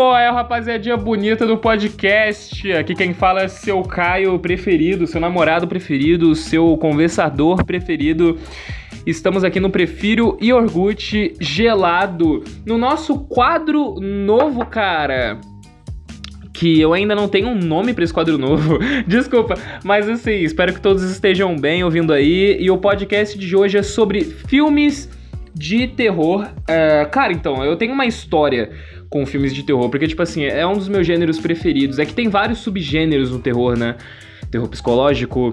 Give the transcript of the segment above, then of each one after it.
Qual é, rapaziadinha bonita do podcast? Aqui quem fala é seu Caio preferido, seu namorado preferido, seu conversador preferido. Estamos aqui no Prefiro Iogurte Gelado, no nosso quadro novo, cara que eu ainda não tenho um nome para esse quadro novo. Desculpa, mas assim, espero que todos estejam bem ouvindo aí. E o podcast de hoje é sobre filmes de terror. Uh, cara, então, eu tenho uma história com filmes de terror, porque, tipo assim, é um dos meus gêneros preferidos. É que tem vários subgêneros no terror, né? Terror psicológico,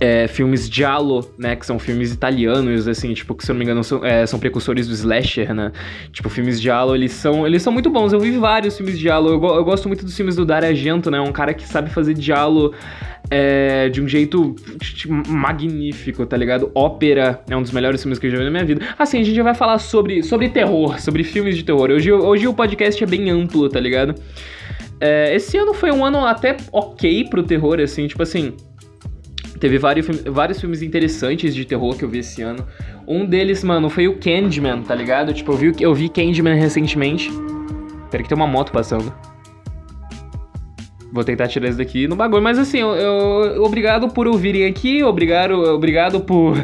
é, filmes giallo, né, que são filmes italianos, assim, tipo, que se eu não me engano são, é, são precursores do slasher, né, tipo, filmes giallo, eles são, eles são muito bons, eu vi vários filmes giallo, eu, eu gosto muito dos filmes do Dario Argento, né, um cara que sabe fazer giallo é, de um jeito tipo, magnífico, tá ligado? Ópera é um dos melhores filmes que eu já vi na minha vida. Assim, a gente vai falar sobre, sobre terror, sobre filmes de terror, hoje, hoje o podcast é bem amplo, tá ligado? É, esse ano foi um ano até ok pro terror, assim, tipo assim... Teve vários, vários filmes interessantes de terror que eu vi esse ano. Um deles, mano, foi o Candyman, tá ligado? Tipo, eu vi, eu vi Candyman recentemente. Pera que tem uma moto passando. Vou tentar tirar isso daqui no bagulho. Mas assim, eu, eu, obrigado por ouvirem aqui. Obrigado, obrigado por.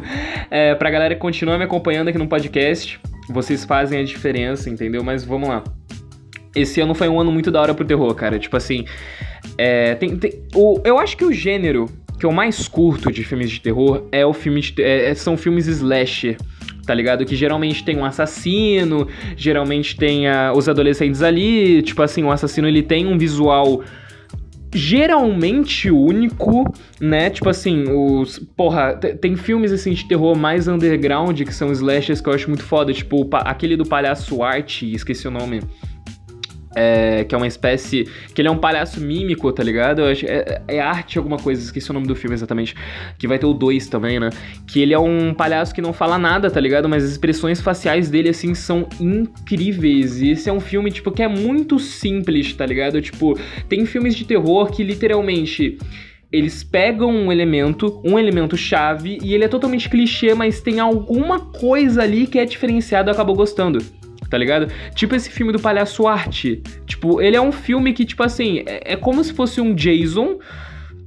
É, pra galera que continua me acompanhando aqui no podcast. Vocês fazem a diferença, entendeu? Mas vamos lá. Esse ano foi um ano muito da hora pro terror, cara. Tipo assim. É, tem, tem, o, eu acho que o gênero que eu mais curto de filmes de terror é o filme de, é, é, são filmes slasher, tá ligado? Que geralmente tem um assassino, geralmente tem uh, os adolescentes ali, tipo assim, o assassino ele tem um visual geralmente único, né? Tipo assim, os. Porra, tem filmes assim de terror mais underground que são slashers que eu acho muito foda, tipo aquele do palhaço Art, esqueci o nome. É, que é uma espécie. Que ele é um palhaço mímico, tá ligado? É, é, arte alguma coisa, esqueci o nome do filme exatamente. Que vai ter o 2 também, né? Que ele é um palhaço que não fala nada, tá ligado? Mas as expressões faciais dele, assim, são incríveis. E esse é um filme, tipo, que é muito simples, tá ligado? Tipo, tem filmes de terror que literalmente eles pegam um elemento, um elemento chave, e ele é totalmente clichê, mas tem alguma coisa ali que é diferenciado e acabou gostando tá ligado? Tipo esse filme do Palhaço Arte. Tipo, ele é um filme que, tipo assim, é, é como se fosse um Jason.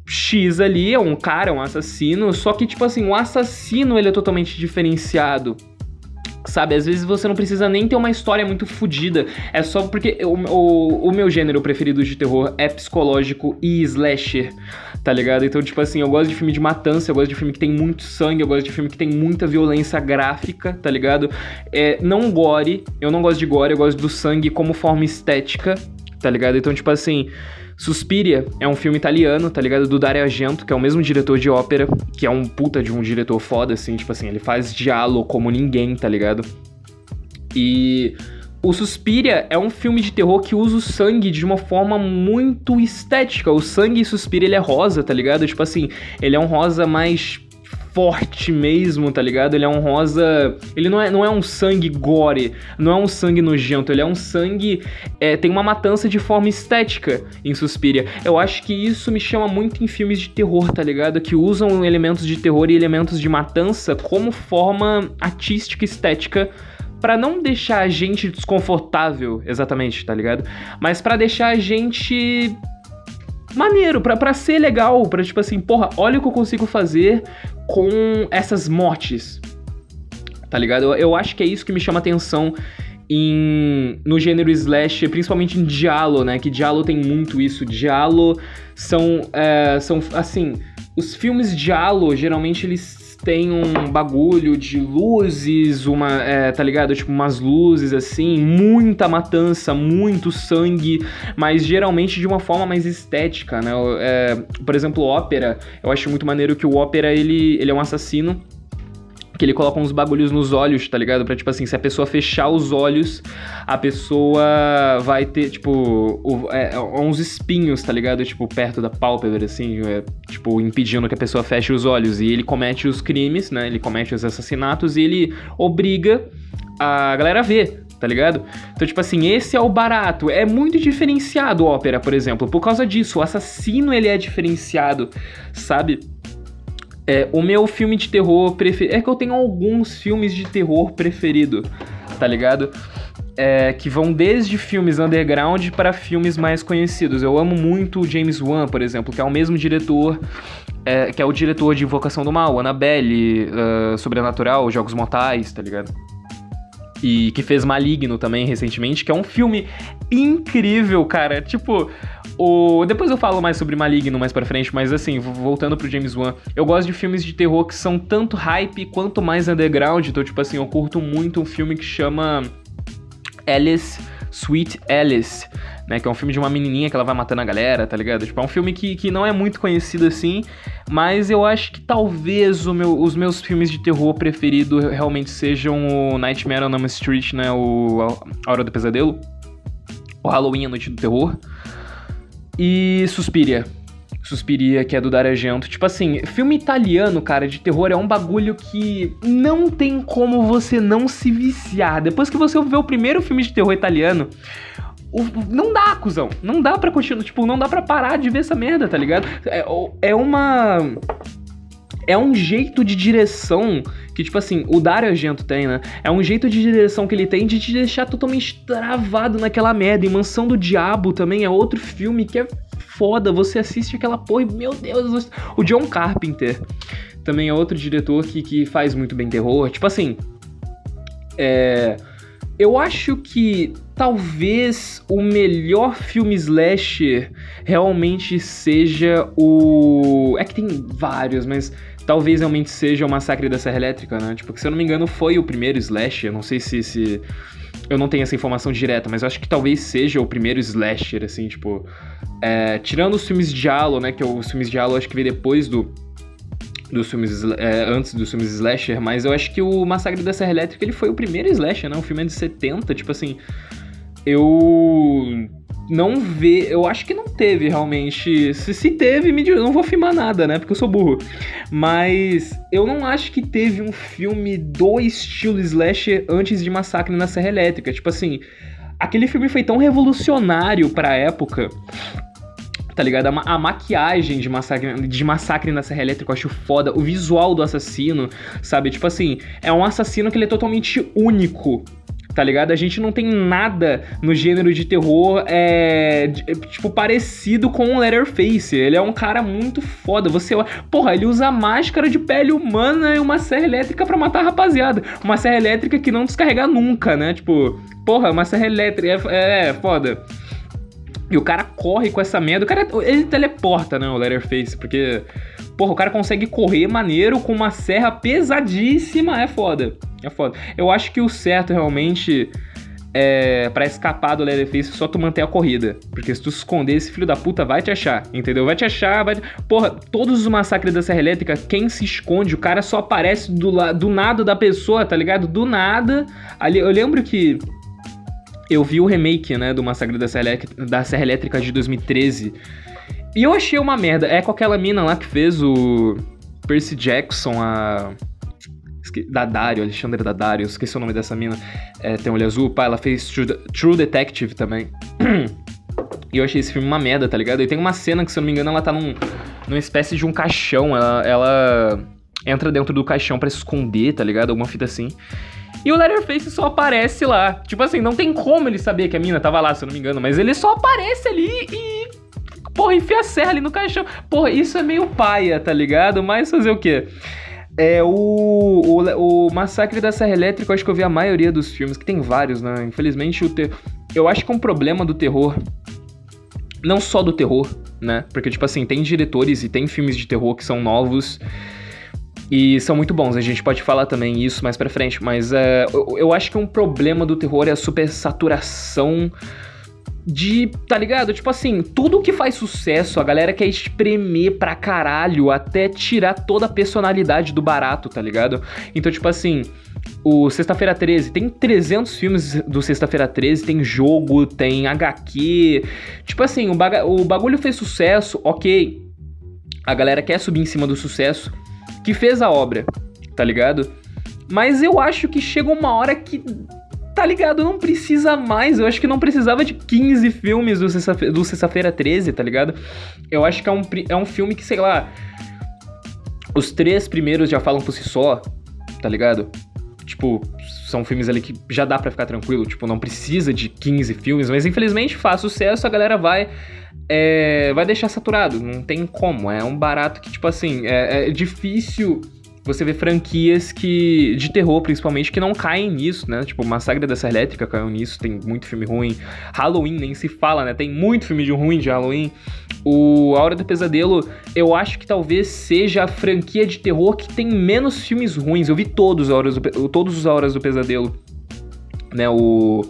X ali, é um cara, um assassino, só que, tipo assim, o assassino ele é totalmente diferenciado. Sabe, às vezes você não precisa nem ter uma história muito fodida. É só porque o, o, o meu gênero preferido de terror é psicológico e slasher tá ligado? Então, tipo assim, eu gosto de filme de matança, eu gosto de filme que tem muito sangue, eu gosto de filme que tem muita violência gráfica, tá ligado? É, não gore, eu não gosto de gore, eu gosto do sangue como forma estética, tá ligado? Então, tipo assim, Suspiria é um filme italiano, tá ligado? Do Dario Argento, que é o mesmo diretor de ópera, que é um puta de um diretor foda, assim, tipo assim, ele faz diálogo como ninguém, tá ligado? E o Suspiria é um filme de terror que usa o sangue de uma forma muito estética. O sangue em Suspiria ele é rosa, tá ligado? Tipo assim, ele é um rosa mais forte mesmo, tá ligado? Ele é um rosa. Ele não é, não é um sangue gore, não é um sangue nojento, ele é um sangue. É, tem uma matança de forma estética em Suspiria. Eu acho que isso me chama muito em filmes de terror, tá ligado? Que usam elementos de terror e elementos de matança como forma artística estética para não deixar a gente desconfortável, exatamente, tá ligado? Mas para deixar a gente maneiro, pra, pra ser legal, pra tipo assim, porra, olha o que eu consigo fazer com essas mortes, tá ligado? Eu, eu acho que é isso que me chama atenção em, no gênero slash, principalmente em Diallo, né? Que Diallo tem muito isso. Diallo são, é, são assim, os filmes Diallo, geralmente eles tem um bagulho de luzes, uma, é, tá ligado? Tipo, umas luzes assim, muita matança, muito sangue, mas geralmente de uma forma mais estética, né? É, por exemplo, ópera, eu acho muito maneiro que o ópera, ele, ele é um assassino que ele coloca uns bagulhos nos olhos, tá ligado? Pra, tipo assim, se a pessoa fechar os olhos, a pessoa vai ter, tipo, o, é, é, uns espinhos, tá ligado? Tipo, perto da pálpebra, assim, é, tipo, impedindo que a pessoa feche os olhos. E ele comete os crimes, né? Ele comete os assassinatos e ele obriga a galera a ver, tá ligado? Então, tipo assim, esse é o barato. É muito diferenciado ópera, por exemplo. Por causa disso, o assassino, ele é diferenciado, sabe? É, o meu filme de terror preferido. É que eu tenho alguns filmes de terror preferido, tá ligado? é, que vão desde filmes underground para filmes mais conhecidos. Eu amo muito o James Wan, por exemplo, que é o mesmo diretor, é, que é o diretor de Invocação do Mal, Annabelle, uh, Sobrenatural, Jogos Mortais, tá ligado? E que fez Maligno também recentemente, que é um filme incrível, cara. Tipo, o... depois eu falo mais sobre Maligno mais pra frente, mas assim, voltando pro James Wan, eu gosto de filmes de terror que são tanto hype quanto mais underground. Então, tipo assim, eu curto muito um filme que chama Alice, Sweet Alice, né? Que é um filme de uma menininha que ela vai matando a galera, tá ligado? Tipo, é um filme que, que não é muito conhecido assim, mas eu acho que talvez meu, os meus filmes de terror preferidos realmente sejam o Nightmare on Elm Street, né? O A Hora do Pesadelo, o Halloween, A Noite do Terror e Suspiria. Suspiria, que é do Dario Argento. Tipo assim, filme italiano, cara, de terror é um bagulho que não tem como você não se viciar. Depois que você vê o primeiro filme de terror italiano, não dá, cuzão. Não dá pra continuar. Tipo, não dá pra parar de ver essa merda, tá ligado? É, é uma. É um jeito de direção que, tipo assim, o Dario Argento tem, né? É um jeito de direção que ele tem de te deixar totalmente travado naquela merda. E Mansão do Diabo também é outro filme que é foda. Você assiste aquela porra e, meu Deus, o John Carpenter também é outro diretor que, que faz muito bem terror. Tipo assim, é. Eu acho que talvez o melhor filme slasher realmente seja o. É que tem vários, mas talvez realmente seja o Massacre da Serra Elétrica, né? Tipo, que se eu não me engano foi o primeiro slasher. Não sei se, se eu não tenho essa informação direta, mas eu acho que talvez seja o primeiro slasher, assim, tipo. É, tirando os filmes de Halo, né? Que é os filmes de Halo acho que veio depois do. Dos filmes. É, antes dos filmes slasher, mas eu acho que o Massacre da Serra Elétrica ele foi o primeiro slasher, né? Um filme de 70, tipo assim. Eu não vê. Eu acho que não teve realmente. Se, se teve, me não vou filmar nada, né? Porque eu sou burro. Mas eu não acho que teve um filme do estilo slasher antes de Massacre na Serra Elétrica. Tipo assim, aquele filme foi tão revolucionário pra época. Tá ligado? A, a maquiagem de massacre, de massacre na Serra Elétrica eu acho foda. O visual do assassino, sabe? Tipo assim, é um assassino que ele é totalmente único tá ligado? A gente não tem nada no gênero de terror, é, tipo, parecido com o Letterface. Ele é um cara muito foda. Você, porra, ele usa máscara de pele humana e uma serra elétrica para matar a rapaziada. Uma serra elétrica que não descarrega nunca, né? Tipo, porra, uma serra elétrica, é, é, é foda. E o cara corre com essa merda. O cara, ele teleporta, né, o Letterface, porque Porra, o cara consegue correr maneiro com uma serra pesadíssima. É foda. É foda. Eu acho que o certo realmente é para escapar do Leatherface só tu manter a corrida. Porque se tu esconder, esse filho da puta vai te achar, entendeu? Vai te achar, vai. Porra, todos os massacres da Serra Elétrica, quem se esconde, o cara só aparece do, la... do nada da pessoa, tá ligado? Do nada. Ali, eu lembro que. Eu vi o remake, né, do Massacre da Serra da Serra Elétrica de 2013. E eu achei uma merda. É com aquela mina lá que fez o Percy Jackson, a. Dario, Alexandre Dario, esqueci o nome dessa mina. É, tem olho azul, pá, ela fez True, True Detective também. e eu achei esse filme uma merda, tá ligado? E tem uma cena que, se eu não me engano, ela tá num, numa espécie de um caixão. Ela, ela entra dentro do caixão para se esconder, tá ligado? Alguma fita assim. E o Letterface só aparece lá. Tipo assim, não tem como ele saber que a mina tava lá, se eu não me engano, mas ele só aparece ali e Porra, enfia a serra ali no caixão. Porra, isso é meio paia, tá ligado? Mas fazer o quê? É o, o, o Massacre da Serra Elétrica, eu acho que eu vi a maioria dos filmes, que tem vários, né? Infelizmente, o ter... eu acho que é um problema do terror, não só do terror, né? Porque, tipo assim, tem diretores e tem filmes de terror que são novos e são muito bons. A gente pode falar também isso mais pra frente, mas é, eu, eu acho que um problema do terror é a supersaturação de, tá ligado? Tipo assim, tudo que faz sucesso, a galera quer espremer pra caralho até tirar toda a personalidade do barato, tá ligado? Então, tipo assim, o Sexta-feira 13 tem 300 filmes do Sexta-feira 13, tem jogo, tem HQ. Tipo assim, o, baga o bagulho fez sucesso, ok. A galera quer subir em cima do sucesso que fez a obra, tá ligado? Mas eu acho que chega uma hora que tá ligado? Não precisa mais. Eu acho que não precisava de 15 filmes do Sexta-feira Sexta 13, tá ligado? Eu acho que é um, é um filme que, sei lá. Os três primeiros já falam por si só, tá ligado? Tipo, são filmes ali que já dá para ficar tranquilo, tipo, não precisa de 15 filmes, mas infelizmente faz sucesso, a galera vai é, vai deixar saturado, não tem como, é um barato que, tipo assim, é, é difícil você vê franquias que de terror, principalmente, que não caem nisso, né? Tipo, Massacre da Serra Elétrica caiu nisso, tem muito filme ruim. Halloween nem se fala, né? Tem muito filme de ruim de Halloween. O A Hora do Pesadelo, eu acho que talvez seja a franquia de terror que tem menos filmes ruins. Eu vi todos, a horas do, todos os Horas do Pesadelo. Né? O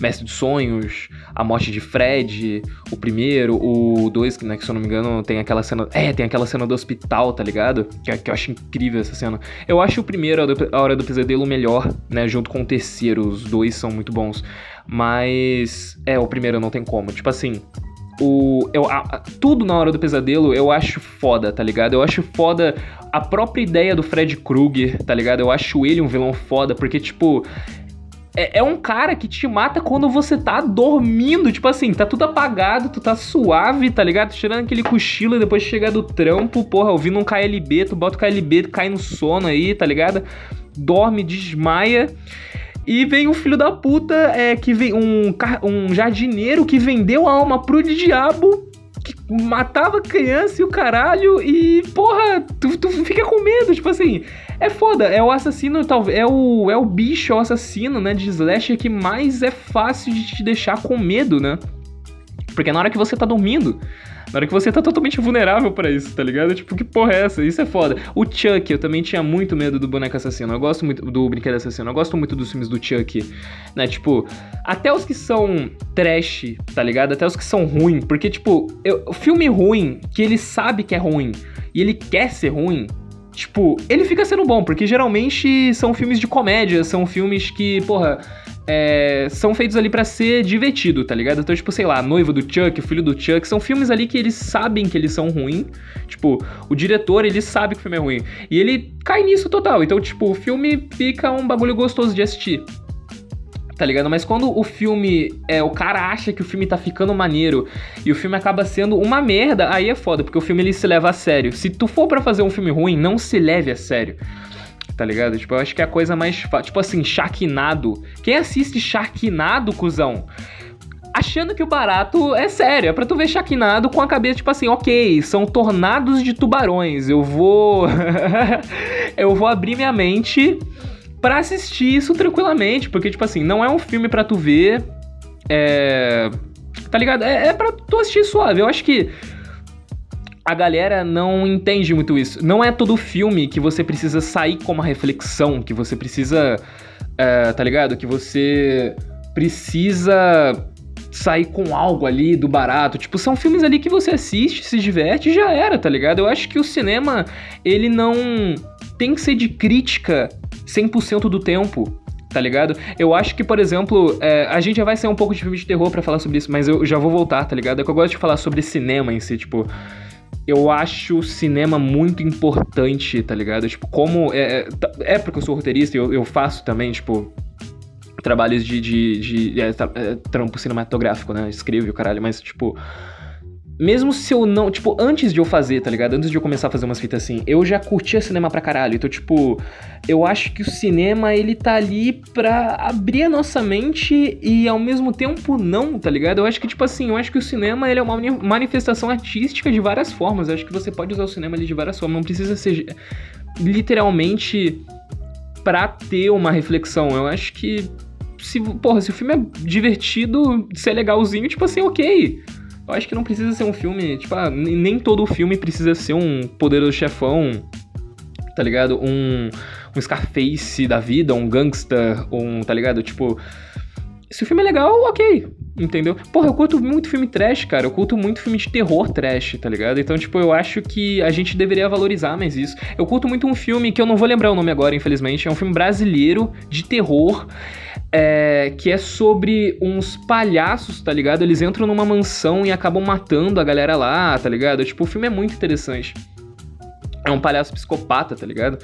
Mestre dos Sonhos, A Morte de Fred, o primeiro, o dois, né, que se eu não me engano tem aquela cena... É, tem aquela cena do hospital, tá ligado? Que, que eu acho incrível essa cena. Eu acho o primeiro, A Hora do Pesadelo, melhor, né, junto com o terceiro. Os dois são muito bons. Mas, é, o primeiro não tem como. Tipo assim, o, eu, a, tudo na hora do pesadelo eu acho foda, tá ligado? Eu acho foda a própria ideia do Fred Krueger, tá ligado? Eu acho ele um vilão foda, porque, tipo, é, é, um cara que te mata quando você tá dormindo. Tipo assim, tá tudo apagado, tu tá suave, tá ligado? Tirando aquele cochilo e depois chega do trampo, porra, ouvindo um KLB, tu bota o KLB, tu cai no sono aí, tá ligado? Dorme, desmaia. E vem um filho da puta é, que vem um, um jardineiro que vendeu a alma pro diabo que matava criança e o caralho, e porra, tu, tu fica com medo, tipo assim. É foda, é o assassino, talvez. É o, é o bicho, é o assassino, né, de slasher que mais é fácil de te deixar com medo, né? Porque na hora que você tá dormindo, na hora que você tá totalmente vulnerável para isso, tá ligado? Tipo, que porra é essa? Isso é foda. O Chuck, eu também tinha muito medo do boneco assassino. Eu gosto muito do brinquedo assassino. Eu gosto muito dos filmes do Chuck, né? Tipo, até os que são trash, tá ligado? Até os que são ruins. Porque, tipo, o filme ruim, que ele sabe que é ruim e ele quer ser ruim, tipo, ele fica sendo bom, porque geralmente são filmes de comédia, são filmes que, porra, é, são feitos ali para ser divertido, tá ligado? Então, tipo, sei lá, Noivo do Chuck, o Filho do Chuck, são filmes ali que eles sabem que eles são ruins. Tipo, o diretor, ele sabe que o filme é ruim. E ele cai nisso total. Então, tipo, o filme fica um bagulho gostoso de assistir. Tá ligado? Mas quando o filme. É, o cara acha que o filme tá ficando maneiro e o filme acaba sendo uma merda, aí é foda, porque o filme ele se leva a sério. Se tu for para fazer um filme ruim, não se leve a sério tá ligado? Tipo, eu acho que é a coisa mais. Tipo assim, Sharknado. Quem assiste Sharknado, cuzão? Achando que o barato é sério, é pra tu ver Sharknado com a cabeça, tipo assim, ok, são tornados de tubarões, eu vou. eu vou abrir minha mente para assistir isso tranquilamente, porque, tipo assim, não é um filme para tu ver. É. Tá ligado? É, é pra tu assistir suave. Eu acho que a galera não entende muito isso. Não é todo filme que você precisa sair com uma reflexão, que você precisa. É, tá ligado? Que você precisa sair com algo ali do barato. Tipo, são filmes ali que você assiste, se diverte e já era, tá ligado? Eu acho que o cinema, ele não tem que ser de crítica 100% do tempo. Tá ligado? Eu acho que, por exemplo, é, a gente já vai ser um pouco de filme de terror para falar sobre isso, mas eu já vou voltar, tá ligado? É que eu gosto de falar sobre cinema em si, tipo eu acho o cinema muito importante, tá ligado? Tipo, como. É, é, é porque eu sou roteirista e eu, eu faço também, tipo. Trabalhos de, de, de é, é, trampo cinematográfico, né? Escrevo o caralho, mas, tipo mesmo se eu não, tipo, antes de eu fazer, tá ligado? Antes de eu começar a fazer umas fitas assim, eu já curtia cinema pra caralho. Então, tipo, eu acho que o cinema, ele tá ali pra abrir a nossa mente e ao mesmo tempo não, tá ligado? Eu acho que, tipo assim, eu acho que o cinema, ele é uma manifestação artística de várias formas. Eu acho que você pode usar o cinema ali de várias formas. Não precisa ser literalmente pra ter uma reflexão. Eu acho que se, porra, se o filme é divertido, se é legalzinho, tipo assim, ok. Eu acho que não precisa ser um filme, tipo, ah, nem todo filme precisa ser um poderoso chefão, tá ligado? Um, um Scarface da vida, um gangster, um, tá ligado? Tipo, se o filme é legal, ok, entendeu? Porra, eu curto muito filme trash, cara. Eu curto muito filme de terror trash, tá ligado? Então, tipo, eu acho que a gente deveria valorizar mais isso. Eu curto muito um filme que eu não vou lembrar o nome agora, infelizmente. É um filme brasileiro de terror é, que é sobre uns palhaços, tá ligado? Eles entram numa mansão e acabam matando a galera lá, tá ligado? Tipo, o filme é muito interessante. É um palhaço psicopata, tá ligado?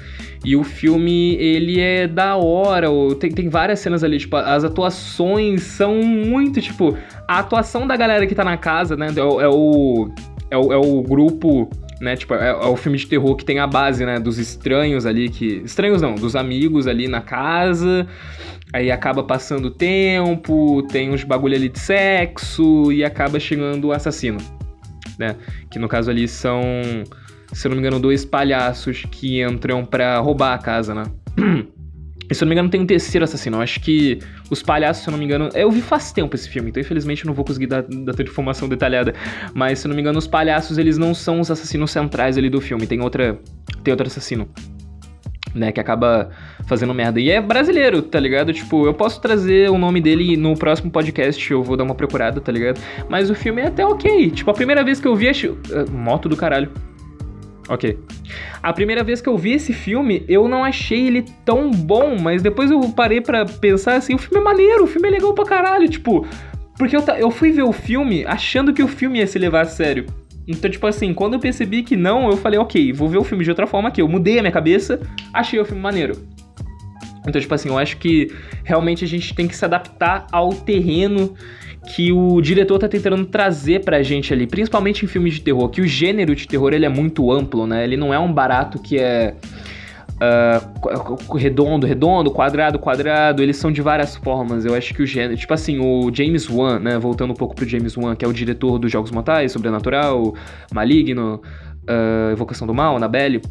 E o filme, ele é da hora, tem, tem várias cenas ali, tipo, as atuações são muito, tipo, a atuação da galera que tá na casa, né? É, é o, é o, é o grupo né? Tipo, é, é, o filme de terror que tem a base, né? Dos estranhos ali que. Estranhos não, dos amigos ali na casa. Aí acaba passando tempo, tem uns bagulho ali de sexo e acaba chegando o assassino, né? Que no caso ali são, se eu não me engano, dois palhaços que entram para roubar a casa, né? E se eu não me engano, tem um terceiro assassino. Eu acho que os palhaços, se eu não me engano. Eu vi faz tempo esse filme, então infelizmente eu não vou conseguir dar, dar tanta informação detalhada. Mas se eu não me engano, os palhaços, eles não são os assassinos centrais ali do filme. Tem outra. Tem outro assassino. Né, que acaba fazendo merda. E é brasileiro, tá ligado? Tipo, eu posso trazer o nome dele no próximo podcast, eu vou dar uma procurada, tá ligado? Mas o filme é até ok. Tipo, a primeira vez que eu vi, acho. Uh, moto do caralho. Ok. A primeira vez que eu vi esse filme, eu não achei ele tão bom, mas depois eu parei para pensar assim, o filme é maneiro, o filme é legal pra caralho, tipo... Porque eu, eu fui ver o filme achando que o filme ia se levar a sério. Então, tipo assim, quando eu percebi que não, eu falei, ok, vou ver o filme de outra forma aqui. Eu mudei a minha cabeça, achei o filme maneiro. Então, tipo assim, eu acho que realmente a gente tem que se adaptar ao terreno que o diretor tá tentando trazer pra gente ali, principalmente em filmes de terror, que o gênero de terror ele é muito amplo, né? Ele não é um barato que é uh, redondo, redondo, quadrado, quadrado, eles são de várias formas. Eu acho que o gênero, tipo assim, o James Wan, né? Voltando um pouco pro James Wan, que é o diretor dos Jogos Mortais, Sobrenatural, Maligno, uh, Evocação do Mal, Annabelle.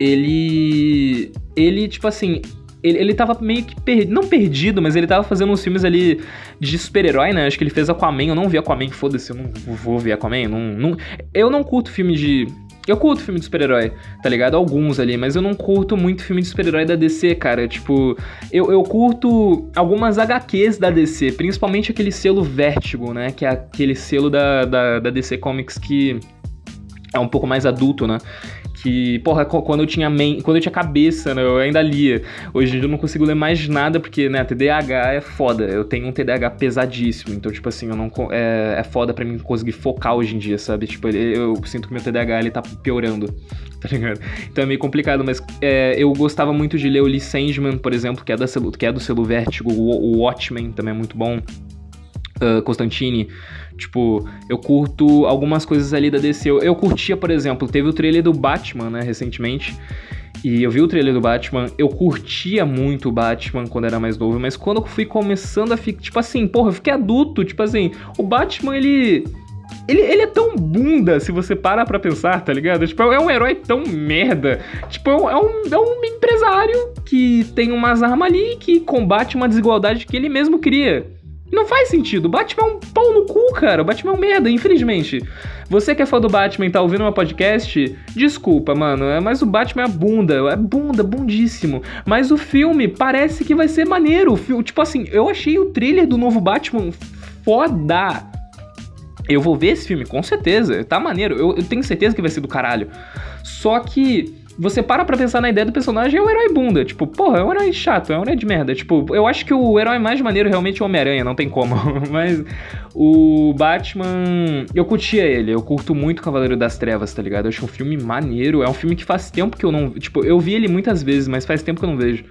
Ele. Ele, tipo assim, ele, ele tava meio que perdido, não perdido, mas ele tava fazendo uns filmes ali de super-herói, né? Acho que ele fez Aquaman, eu não vi Aquaman, foda-se, eu não vou ver Aquaman, não, não, eu não curto filme de... Eu curto filme de super-herói, tá ligado? Alguns ali, mas eu não curto muito filme de super-herói da DC, cara. Tipo, eu, eu curto algumas HQs da DC, principalmente aquele selo Vertigo, né? Que é aquele selo da, da, da DC Comics que é um pouco mais adulto, né? Que, porra, quando eu tinha main, quando eu tinha cabeça, né, eu ainda lia. Hoje em dia eu não consigo ler mais nada, porque, né, TDAH é foda. Eu tenho um TDAH pesadíssimo, então, tipo assim, eu não, é, é foda pra mim conseguir focar hoje em dia, sabe? Tipo, eu, sinto que meu TDAH, ele tá piorando, tá ligado? Então é meio complicado, mas é, eu gostava muito de ler o Lee Sandman, por exemplo, que é, da, que é do selo Vertigo, o, o Watchmen também é muito bom. Uh, Constantine, Tipo, eu curto algumas coisas ali da DC. Eu, eu curtia, por exemplo, teve o trailer do Batman, né, recentemente. E eu vi o trailer do Batman, eu curtia muito o Batman quando era mais novo, mas quando eu fui começando a ficar, tipo assim, porra, eu fiquei adulto, tipo assim, o Batman, ele... Ele, ele é tão bunda, se você para pra pensar, tá ligado? Tipo, é um herói tão merda. Tipo, é é um, é um empresário que tem umas armas ali que combate uma desigualdade que ele mesmo cria. Não faz sentido. Batman é um pau no cu, cara. Batman é um merda, infelizmente. Você que é fã do Batman e tá ouvindo meu podcast, desculpa, mano. É, mas o Batman é bunda. É bunda, bundíssimo. Mas o filme parece que vai ser maneiro. Tipo assim, eu achei o trailer do novo Batman foda. Eu vou ver esse filme, com certeza. Tá maneiro. Eu, eu tenho certeza que vai ser do caralho. Só que você para pra pensar na ideia do personagem, é um herói bunda. Tipo, porra, é um herói chato, é um herói de merda. Tipo, eu acho que o herói mais maneiro realmente é o Homem-Aranha, não tem como. Mas o Batman, eu curtia ele. Eu curto muito Cavaleiro das Trevas, tá ligado? Eu acho um filme maneiro. É um filme que faz tempo que eu não. Tipo, eu vi ele muitas vezes, mas faz tempo que eu não vejo.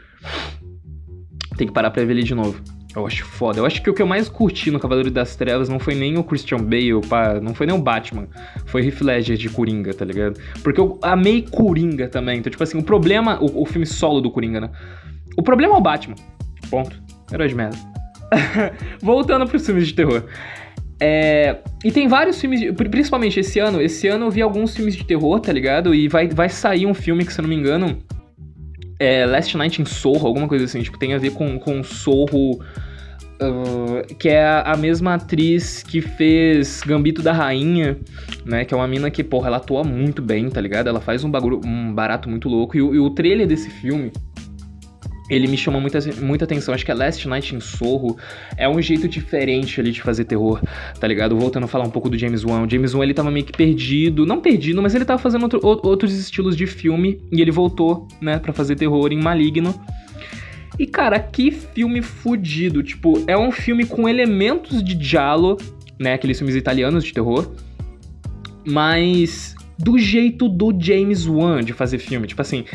Tem que parar pra ver ele de novo. Eu acho foda. Eu acho que o que eu mais curti no Cavaleiro das Trevas não foi nem o Christian Bale, pá, não foi nem o Batman. Foi Heath Ledger de Coringa, tá ligado? Porque eu amei Coringa também. Então, tipo assim, o problema... O, o filme solo do Coringa, né? O problema é o Batman. Ponto. Herói de merda. Voltando pros filmes de terror. É, e tem vários filmes, principalmente esse ano. Esse ano eu vi alguns filmes de terror, tá ligado? E vai, vai sair um filme que, se eu não me engano, é Last Night in Soho, alguma coisa assim. Tipo, tem a ver com, com Sorro Uh, que é a, a, mesma atriz que fez Gambito da Rainha, né? Que é uma mina que, porra, ela atua muito bem, tá ligado? Ela faz um, bagulho, um barato muito louco. E, e o trailer desse filme, ele me chama muita, muita atenção. Acho que é Last Night in Sorro é um jeito diferente ali de fazer terror, tá ligado? Voltando a falar um pouco do James Wan. O James Wan, ele tava meio que perdido. Não perdido, mas ele tava fazendo outro, outros estilos de filme. E ele voltou, né, pra fazer terror em Maligno. E, cara, que filme fudido. Tipo, é um filme com elementos de giallo, né? Aqueles filmes italianos de terror. Mas do jeito do James Wan de fazer filme. Tipo assim,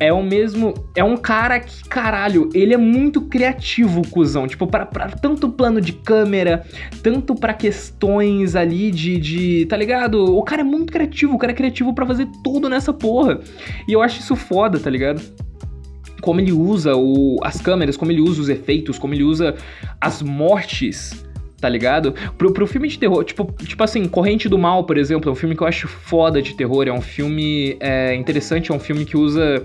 é o mesmo. É um cara que, caralho, ele é muito criativo, cuzão. Tipo, pra, pra tanto plano de câmera, tanto para questões ali de, de. Tá ligado? O cara é muito criativo, o cara é criativo para fazer tudo nessa porra. E eu acho isso foda, tá ligado? Como ele usa o, as câmeras, como ele usa os efeitos, como ele usa as mortes tá ligado? Pro, pro filme de terror, tipo, tipo assim, Corrente do Mal, por exemplo, é um filme que eu acho foda de terror, é um filme é, interessante, é um filme que usa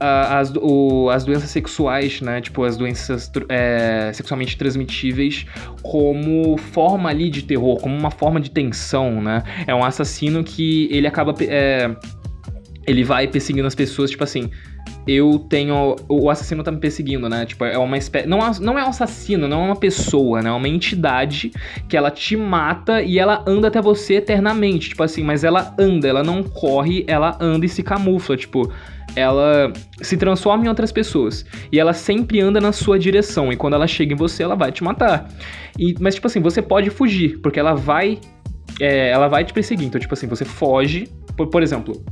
as, o, as doenças sexuais, né, tipo, as doenças é, sexualmente transmitíveis como forma ali de terror, como uma forma de tensão, né? É um assassino que ele acaba... É, ele vai perseguindo as pessoas, tipo assim eu tenho. O assassino tá me perseguindo, né? Tipo, é uma espécie. Não, é, não é um assassino, não é uma pessoa, né? É uma entidade que ela te mata e ela anda até você eternamente. Tipo assim, mas ela anda, ela não corre, ela anda e se camufla. Tipo, ela se transforma em outras pessoas. E ela sempre anda na sua direção. E quando ela chega em você, ela vai te matar. E, mas, tipo assim, você pode fugir, porque ela vai. É, ela vai te perseguir. Então, tipo assim, você foge. Por, por exemplo,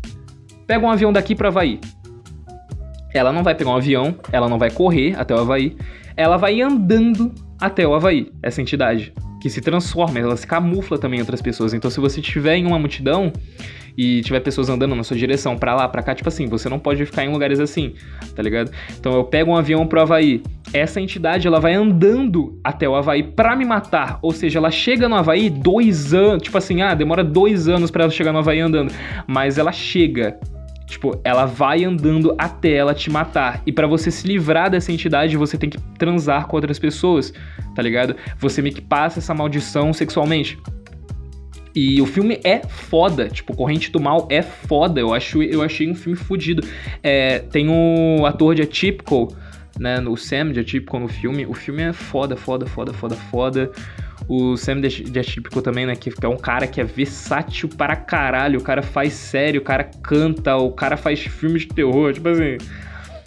pega um avião daqui pra Havaí ela não vai pegar um avião, ela não vai correr até o Havaí, ela vai andando até o Havaí, essa entidade, que se transforma, ela se camufla também em outras pessoas. Então, se você estiver em uma multidão e tiver pessoas andando na sua direção, para lá, para cá, tipo assim, você não pode ficar em lugares assim, tá ligado? Então, eu pego um avião pro Havaí, essa entidade ela vai andando até o Havaí para me matar, ou seja, ela chega no Havaí dois anos, tipo assim, ah, demora dois anos para ela chegar no Havaí andando, mas ela chega Tipo, ela vai andando até ela te matar. E para você se livrar dessa entidade, você tem que transar com outras pessoas, tá ligado? Você meio que passa essa maldição sexualmente. E o filme é foda, tipo, Corrente do Mal é foda. Eu, acho, eu achei um filme fodido. É, tem o ator de Atypical, né? O Sam de Atypical no filme. O filme é foda, foda, foda, foda, foda. O Sam de Atípico também, né? Que é um cara que é versátil para caralho. O cara faz sério, o cara canta, o cara faz filmes de terror. Tipo assim,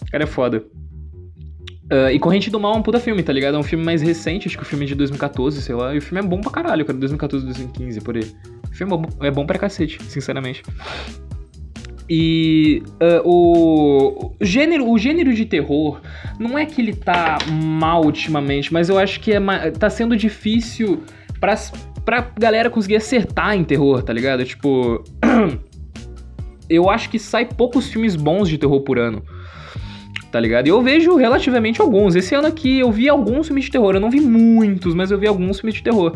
o cara é foda. Uh, e Corrente do Mal é um puta filme, tá ligado? É um filme mais recente, acho que o filme é de 2014, sei lá. E o filme é bom pra caralho, cara. 2014, 2015, por aí. O filme é bom, é bom pra cacete, sinceramente. E uh, o, gênero, o gênero de terror não é que ele tá mal ultimamente, mas eu acho que é, tá sendo difícil pra, pra galera conseguir acertar em terror, tá ligado? Tipo. eu acho que sai poucos filmes bons de terror por ano. Tá ligado? E eu vejo relativamente alguns. Esse ano aqui eu vi alguns filmes de terror. Eu não vi muitos, mas eu vi alguns filmes de terror.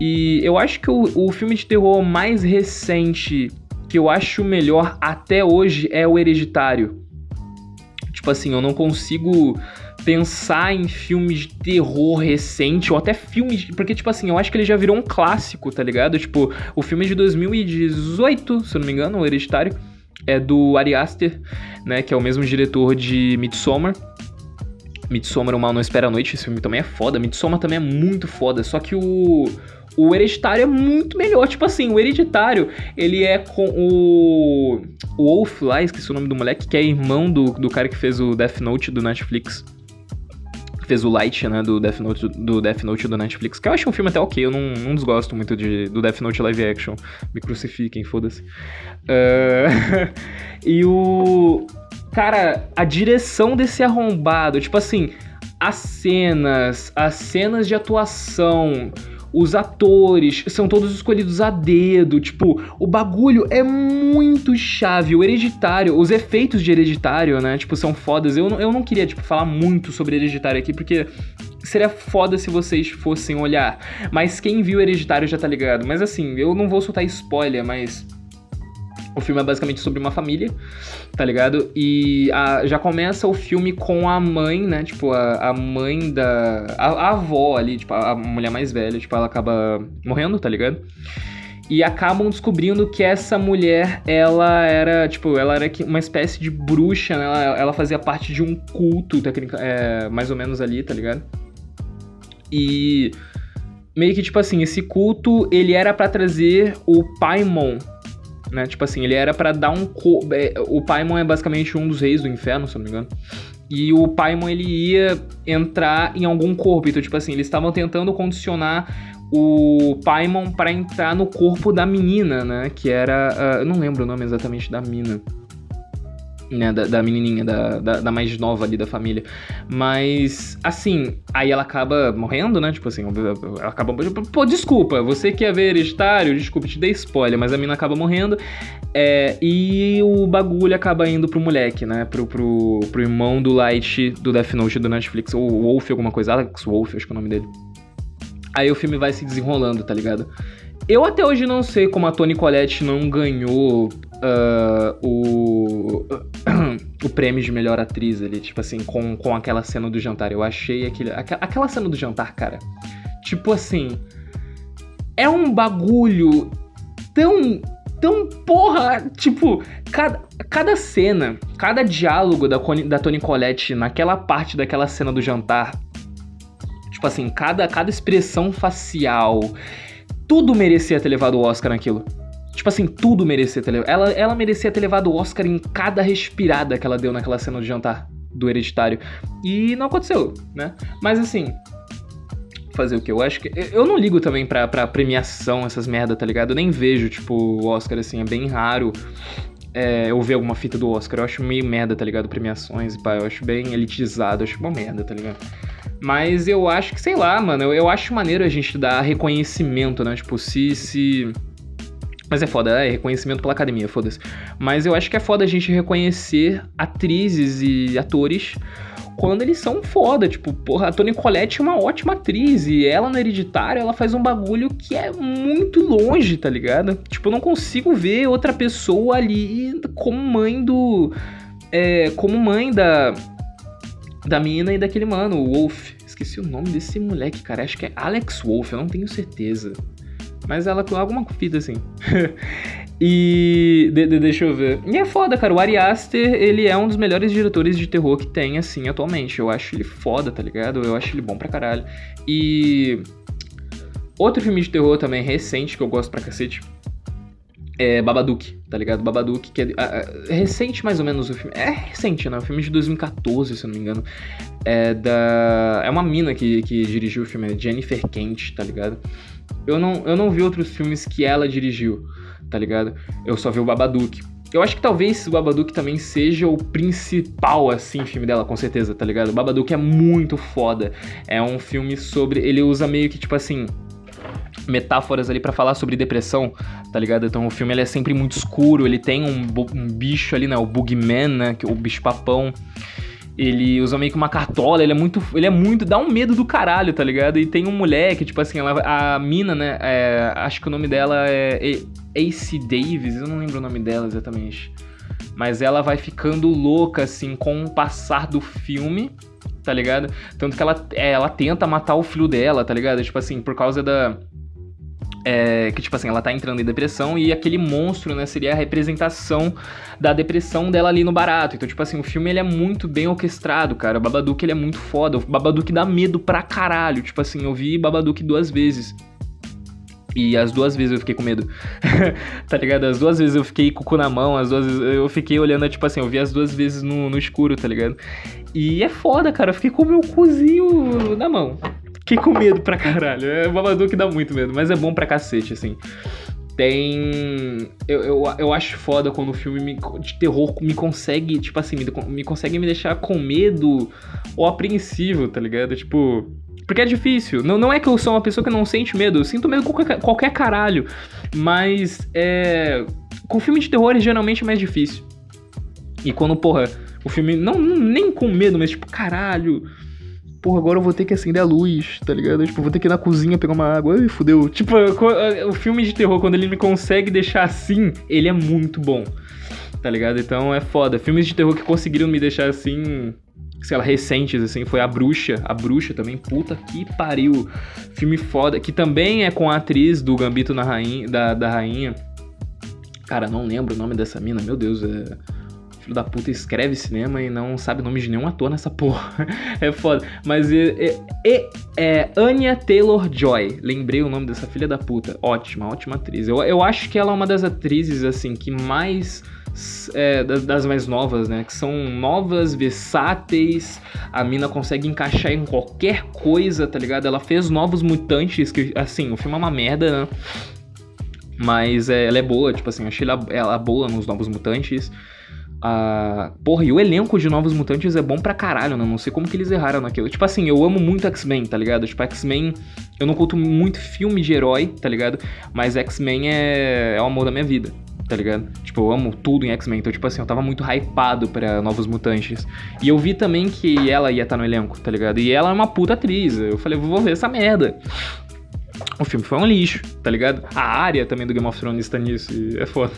E eu acho que o, o filme de terror mais recente que eu acho melhor até hoje é o Hereditário. Tipo assim, eu não consigo pensar em filmes de terror recente, ou até filmes. Porque, tipo assim, eu acho que ele já virou um clássico, tá ligado? Tipo, o filme de 2018, se eu não me engano, o Hereditário, é do Ari Aster, né? Que é o mesmo diretor de Midsommar. Midsommar, O Mal Não Espera a Noite, esse filme também é foda. Midsommar também é muito foda. Só que o, o Hereditário é muito melhor. Tipo assim, o Hereditário, ele é com o. O Wolf lá, esqueci o nome do moleque, que é irmão do, do cara que fez o Death Note do Netflix. Fez o Light, né, do Death Note do, Death Note do Netflix. Que eu acho um filme até ok, eu não, não desgosto muito de, do Death Note live action. Me crucifiquem, foda-se. Uh... e o. Cara, a direção desse arrombado, tipo assim, as cenas, as cenas de atuação, os atores são todos escolhidos a dedo. Tipo, o bagulho é muito chave. O hereditário, os efeitos de hereditário, né? Tipo, são fodas. Eu, eu não queria, tipo, falar muito sobre hereditário aqui, porque seria foda se vocês fossem olhar. Mas quem viu hereditário já tá ligado. Mas assim, eu não vou soltar spoiler, mas o filme é basicamente sobre uma família, tá ligado? E a, já começa o filme com a mãe, né? Tipo, a, a mãe da. A, a, avó ali, tipo, a, a mulher mais velha, tipo, ela acaba morrendo, tá ligado? E acabam descobrindo que essa mulher, ela era, tipo, ela era uma espécie de bruxa, né? Ela, ela fazia parte de um culto, é, mais ou menos ali, tá ligado? E meio que, tipo assim, esse culto, ele era para trazer o Paimon, né? Tipo assim, ele era para dar um. Co é, o Paimon é basicamente um dos reis do inferno, se não me engano. E o Paimon ele ia entrar em algum corpo. Então, tipo assim, eles estavam tentando condicionar o Paimon para entrar no corpo da menina, né? Que era. Uh, eu não lembro o nome exatamente da mina né, da, da menininha, da, da, da, mais nova ali da família. Mas, assim, aí ela acaba morrendo, né? Tipo assim, ela acaba. Pô, desculpa, você que é ver hereditário, desculpa, te dei spoiler, mas a mina acaba morrendo. É, e o bagulho acaba indo pro moleque, né? Pro, pro, pro irmão do Light do Death Note do Netflix, ou Wolf, alguma coisa, Alex Wolf, acho que é o nome dele. Aí o filme vai se desenrolando, tá ligado? Eu até hoje não sei como a Toni Collette não ganhou uh, o, o prêmio de melhor atriz ali, tipo assim, com, com aquela cena do jantar. Eu achei aquele, aquela cena do jantar, cara. Tipo assim. É um bagulho tão. Tão porra. Tipo, cada, cada cena, cada diálogo da, da Toni Collette naquela parte daquela cena do jantar. Tipo assim, cada, cada expressão facial. Tudo merecia ter levado o Oscar naquilo. Tipo assim, tudo merecia ter levado. Ela, ela merecia ter levado o Oscar em cada respirada que ela deu naquela cena de jantar do Hereditário. E não aconteceu, né? Mas assim. Fazer o que? Eu acho que. Eu não ligo também pra, pra premiação, essas merda, tá ligado? Eu nem vejo, tipo, o Oscar assim, é bem raro. É, eu ver alguma fita do Oscar. Eu acho meio merda, tá ligado? Premiações e pá. Eu acho bem elitizado, eu acho uma merda, tá ligado? Mas eu acho que, sei lá, mano, eu, eu acho maneiro a gente dar reconhecimento, né? Tipo, se. se mas é foda, é reconhecimento pela academia, foda-se. Mas eu acho que é foda a gente reconhecer atrizes e atores quando eles são foda. Tipo, porra, a Toni Collette é uma ótima atriz e ela no Hereditário, ela faz um bagulho que é muito longe, tá ligado? Tipo, eu não consigo ver outra pessoa ali como mãe do... É, como mãe da... Da mina e daquele mano, o Wolf. Esqueci o nome desse moleque, cara. Acho que é Alex Wolf, eu não tenho certeza. Mas ela com alguma fita assim. e. De, de, deixa eu ver. E é foda, cara. O Ari Aster, ele é um dos melhores diretores de terror que tem, assim, atualmente. Eu acho ele foda, tá ligado? Eu acho ele bom pra caralho. E. Outro filme de terror também recente que eu gosto pra cacete é Babadook, tá ligado? Babadook, que é, é, recente mais ou menos o filme. É recente, né? O filme de 2014, se eu não me engano. É da. É uma mina que, que dirigiu o filme, é Jennifer Kent, tá ligado? Eu não, eu não vi outros filmes que ela dirigiu, tá ligado? Eu só vi o Babadook. Eu acho que talvez o Babadook também seja o principal, assim, filme dela, com certeza, tá ligado? O Babadook é muito foda. É um filme sobre. Ele usa meio que, tipo assim. Metáforas ali para falar sobre depressão, tá ligado? Então o filme ele é sempre muito escuro, ele tem um, um bicho ali, né? O Bugman, né? O bicho papão. Ele usa meio que uma cartola, ele é muito. Ele é muito. dá um medo do caralho, tá ligado? E tem um moleque, tipo assim, ela, a mina, né? É, acho que o nome dela é Ace Davis, eu não lembro o nome dela exatamente. Mas ela vai ficando louca, assim, com o passar do filme, tá ligado? Tanto que ela, é, ela tenta matar o filho dela, tá ligado? Tipo assim, por causa da é, que, tipo assim, ela tá entrando em depressão e aquele monstro, né, seria a representação da depressão dela ali no barato. Então, tipo assim, o filme ele é muito bem orquestrado, cara. O Babadook ele é muito foda. O Babadook dá medo pra caralho. Tipo assim, eu vi Babadook duas vezes. E as duas vezes eu fiquei com medo. tá ligado? As duas vezes eu fiquei com o cu na mão, as duas vezes eu fiquei olhando, tipo assim, eu vi as duas vezes no, no escuro, tá ligado? E é foda, cara. Eu fiquei com o meu cuzinho na mão. Fiquei com medo pra caralho. É o Babadook dá muito medo, mas é bom pra cacete, assim. Tem. Eu, eu, eu acho foda quando o filme me, de terror me consegue, tipo assim, me, me consegue me deixar com medo ou apreensivo, tá ligado? Tipo. Porque é difícil. Não, não é que eu sou uma pessoa que não sente medo. Eu sinto medo com qualquer, qualquer caralho. Mas é. Com filme de terror geralmente é mais difícil. E quando, porra, o filme. Não, nem com medo, mas tipo, caralho porra, agora eu vou ter que acender a luz, tá ligado? Tipo, vou ter que ir na cozinha pegar uma água. Ai, fudeu. Tipo, o filme de terror, quando ele me consegue deixar assim, ele é muito bom. Tá ligado? Então é foda. Filmes de terror que conseguiram me deixar assim. Sei lá, recentes, assim, foi A Bruxa. A Bruxa também, puta que pariu. Filme foda. Que também é com a atriz do Gambito na rainha, da, da Rainha. Cara, não lembro o nome dessa mina, meu Deus, é filho da puta escreve cinema e não sabe o nome de nenhum ator nessa porra. é foda. Mas é, é, é Anya Taylor-Joy. Lembrei o nome dessa filha da puta. Ótima, ótima atriz. Eu, eu acho que ela é uma das atrizes, assim, que mais é, das mais novas, né? Que são novas, versáteis. A mina consegue encaixar em qualquer coisa, tá ligado? Ela fez Novos Mutantes, que, assim, o filme é uma merda, né? Mas é, ela é boa, tipo assim, achei ela, ela boa nos Novos Mutantes. Ah, porra, e o elenco de Novos Mutantes é bom pra caralho, né? Não sei como que eles erraram naquilo. Tipo assim, eu amo muito X-Men, tá ligado? Tipo, X-Men. Eu não culto muito filme de herói, tá ligado? Mas X-Men é, é o amor da minha vida, tá ligado? Tipo, eu amo tudo em X-Men. Então, tipo assim, eu tava muito hypado pra Novos Mutantes. E eu vi também que ela ia estar tá no elenco, tá ligado? E ela é uma puta atriz. Eu falei, vou ver essa merda. O filme foi um lixo, tá ligado? A área também do Game of Thrones está nisso e é foda.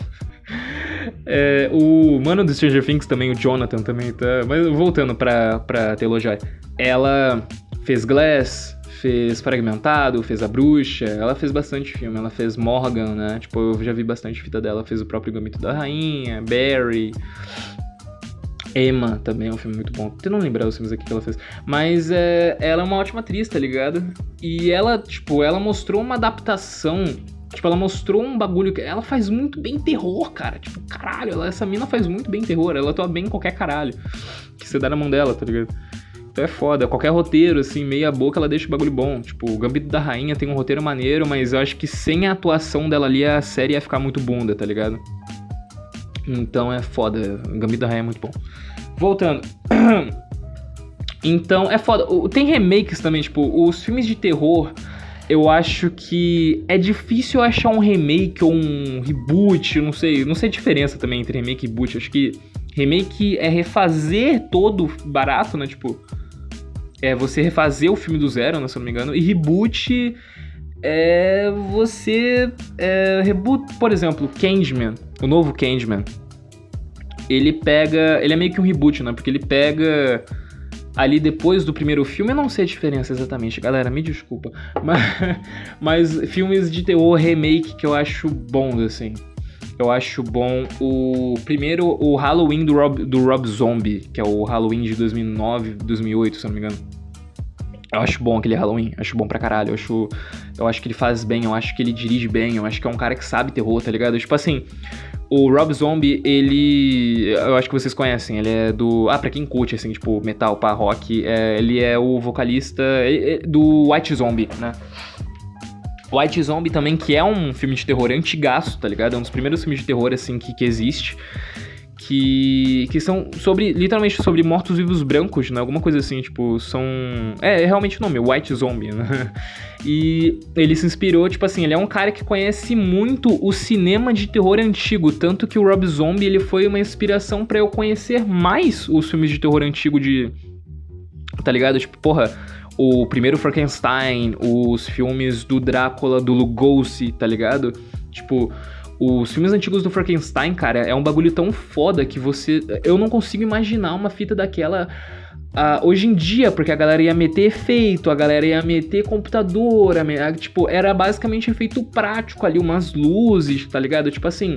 É, o mano do Stranger Things também, o Jonathan também tá. Mas voltando pra, pra teologia. Ela fez Glass, fez Fragmentado, fez A Bruxa. Ela fez bastante filme. Ela fez Morgan, né? Tipo, eu já vi bastante fita dela. Fez o próprio Gambito da Rainha, Barry. Emma também é um filme muito bom. Tô não lembrar os filmes aqui que ela fez. Mas é, ela é uma ótima atriz, tá ligado? E ela, tipo, ela mostrou uma adaptação Tipo, ela mostrou um bagulho que. Ela faz muito bem terror, cara. Tipo, caralho, ela, essa mina faz muito bem terror. Ela atua bem em qualquer caralho. Que você dá na mão dela, tá ligado? Então é foda. Qualquer roteiro, assim, meia boca, ela deixa o bagulho bom. Tipo, o Gambito da Rainha tem um roteiro maneiro, mas eu acho que sem a atuação dela ali, a série ia ficar muito bunda, tá ligado? Então é foda. O Gambito da Rainha é muito bom. Voltando. Então é foda. Tem remakes também, tipo, os filmes de terror eu acho que é difícil achar um remake ou um reboot, não sei, não sei a diferença também entre remake e reboot. Acho que remake é refazer todo barato, né? Tipo, é você refazer o filme do zero, né, se eu não me engano. E reboot é você é, reboot, por exemplo, Candyman, o novo Candyman. Ele pega, ele é meio que um reboot, né? Porque ele pega ali depois do primeiro filme, eu não sei a diferença exatamente, galera, me desculpa. Mas, mas filmes de terror remake que eu acho bons, assim. Eu acho bom o primeiro, o Halloween do Rob, do Rob Zombie, que é o Halloween de 2009, 2008, se não me engano. Eu acho bom aquele Halloween, acho bom pra caralho. Eu acho, eu acho que ele faz bem, eu acho que ele dirige bem, eu acho que é um cara que sabe terror, tá ligado? Tipo assim, o Rob Zombie, ele. Eu acho que vocês conhecem. Ele é do. Ah, pra quem curte, assim, tipo, metal, pá, rock. É, ele é o vocalista é, é, do White Zombie, né? White Zombie também, que é um filme de terror antigaço, tá ligado? É um dos primeiros filmes de terror, assim, que, que existe que, que são sobre, literalmente sobre mortos-vivos brancos, né? Alguma coisa assim, tipo, são... É, é realmente o nome, White Zombie, né? E ele se inspirou, tipo assim, ele é um cara que conhece muito o cinema de terror antigo, tanto que o Rob Zombie, ele foi uma inspiração para eu conhecer mais os filmes de terror antigo de... Tá ligado? Tipo, porra, o primeiro Frankenstein, os filmes do Drácula, do Lugosi, tá ligado? Tipo, os filmes antigos do Frankenstein, cara, é um bagulho tão foda que você. Eu não consigo imaginar uma fita daquela. Uh, hoje em dia, porque a galera ia meter efeito, a galera ia meter computador, a, tipo, era basicamente efeito prático ali, umas luzes, tá ligado? Tipo assim,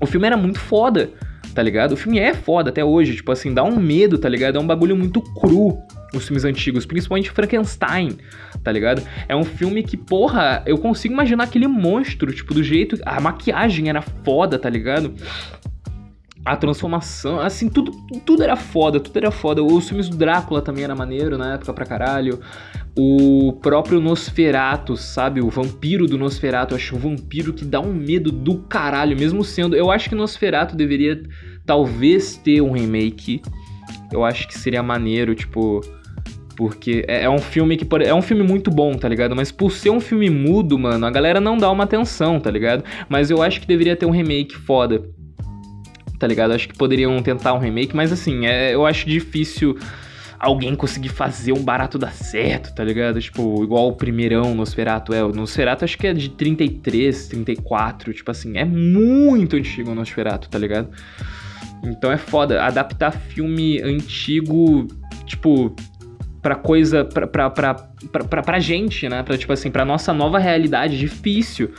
o filme era muito foda, tá ligado? O filme é foda até hoje, tipo assim, dá um medo, tá ligado? É um bagulho muito cru, os filmes antigos, principalmente Frankenstein, tá ligado? É um filme que, porra, eu consigo imaginar aquele monstro, tipo, do jeito. A maquiagem era foda, tá ligado? A transformação, assim, tudo, tudo era foda, tudo era foda. Os filmes do Drácula também era maneiro na época pra caralho. O próprio Nosferatu, sabe? O vampiro do Nosferatu, eu acho um vampiro que dá um medo do caralho, mesmo sendo. Eu acho que Nosferatu deveria talvez ter um remake. Eu acho que seria maneiro, tipo porque é, é um filme que é um filme muito bom, tá ligado? Mas por ser um filme mudo, mano, a galera não dá uma atenção, tá ligado? Mas eu acho que deveria ter um remake foda. Tá ligado? Acho que poderiam tentar um remake, mas assim, é, eu acho difícil alguém conseguir fazer um barato dar certo, tá ligado? Tipo, igual o primeirão Nosferatu é. O Nosferatu acho que é de 33, 34, tipo assim, é muito antigo o Nosferatu, tá ligado? Então é foda. Adaptar filme antigo, tipo, pra coisa, pra, pra, pra, pra, pra gente, né? Pra, tipo assim, pra nossa nova realidade, difícil.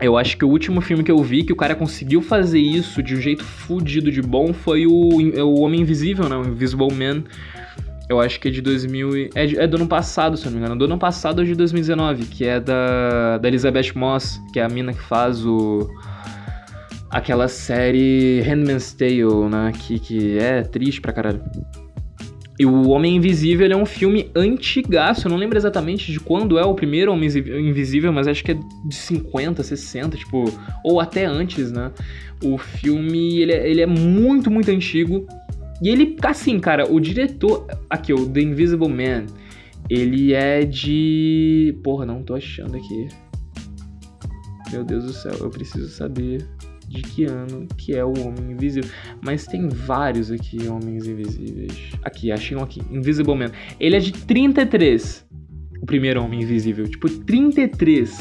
Eu acho que o último filme que eu vi que o cara conseguiu fazer isso de um jeito fudido de bom foi o, é o Homem Invisível, né? O Invisible Man. Eu acho que é de 2000. É, de, é do ano passado, se eu não me engano. Do ano passado ou de 2019, que é da, da Elizabeth Moss, que é a mina que faz o. aquela série Handmaid's Tale, né? Que, que é triste pra caralho. E o Homem Invisível é um filme antigaço, eu não lembro exatamente de quando é o primeiro Homem Invisível, mas acho que é de 50, 60, tipo, ou até antes, né? O filme, ele é, ele é muito, muito antigo. E ele, assim, cara, o diretor, aqui, o The Invisible Man, ele é de... Porra, não tô achando aqui. Meu Deus do céu, eu preciso saber de que ano que é o Homem Invisível. Mas tem vários aqui, Homens Invisíveis. Aqui, achei um aqui. Invisible Man. Ele é de 33. O primeiro Homem Invisível. Tipo, 33.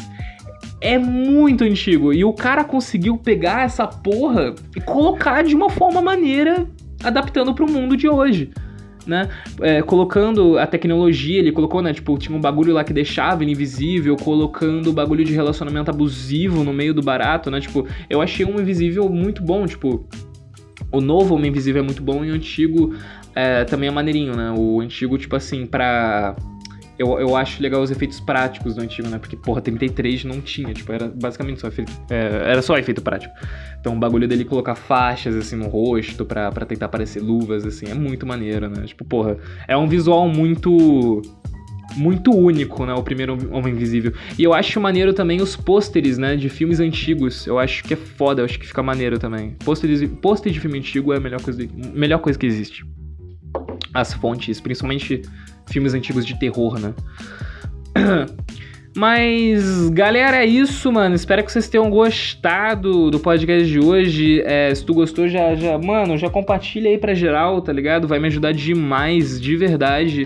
É muito antigo. E o cara conseguiu pegar essa porra e colocar de uma forma maneira, adaptando pro mundo de hoje né? É, colocando a tecnologia, ele colocou, né? Tipo, tinha um bagulho lá que deixava ele invisível, colocando o bagulho de relacionamento abusivo no meio do barato, né? Tipo, eu achei um invisível muito bom, tipo. O novo Homem Invisível é muito bom e o antigo é, também é maneirinho, né? O antigo, tipo assim, pra eu, eu acho legal os efeitos práticos do antigo, né? Porque, porra, 33 não tinha, tipo, era basicamente só efeito. É, era só efeito prático. Então o bagulho dele colocar faixas assim no rosto pra, tentar parecer luvas, assim, é muito maneiro, né? Tipo, porra, é um visual muito. Muito único, né? O primeiro Homem Invisível. E eu acho maneiro também os pôsteres, né? De filmes antigos. Eu acho que é foda, eu acho que fica maneiro também. Pôsteres, pôster de filme antigo é a melhor coisa, melhor coisa que existe. As fontes, principalmente filmes antigos de terror, né? Mas, galera, é isso, mano. Espero que vocês tenham gostado do podcast de hoje. É, se tu gostou, já, já, mano, já compartilha aí pra geral, tá ligado? Vai me ajudar demais, de verdade.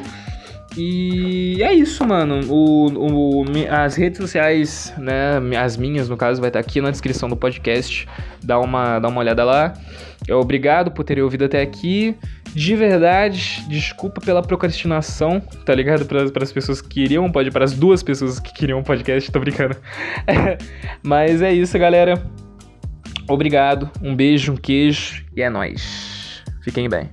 E é isso, mano. O, o, as redes sociais, né? As minhas, no caso, vai estar aqui na descrição do podcast. Dá uma, dá uma olhada lá. Obrigado por terem ouvido até aqui. De verdade, desculpa pela procrastinação, tá ligado? Para as pessoas que queriam, pode para as duas pessoas que queriam um podcast, tô brincando. Mas é isso, galera. Obrigado, um beijo, um queijo e é nóis. Fiquem bem.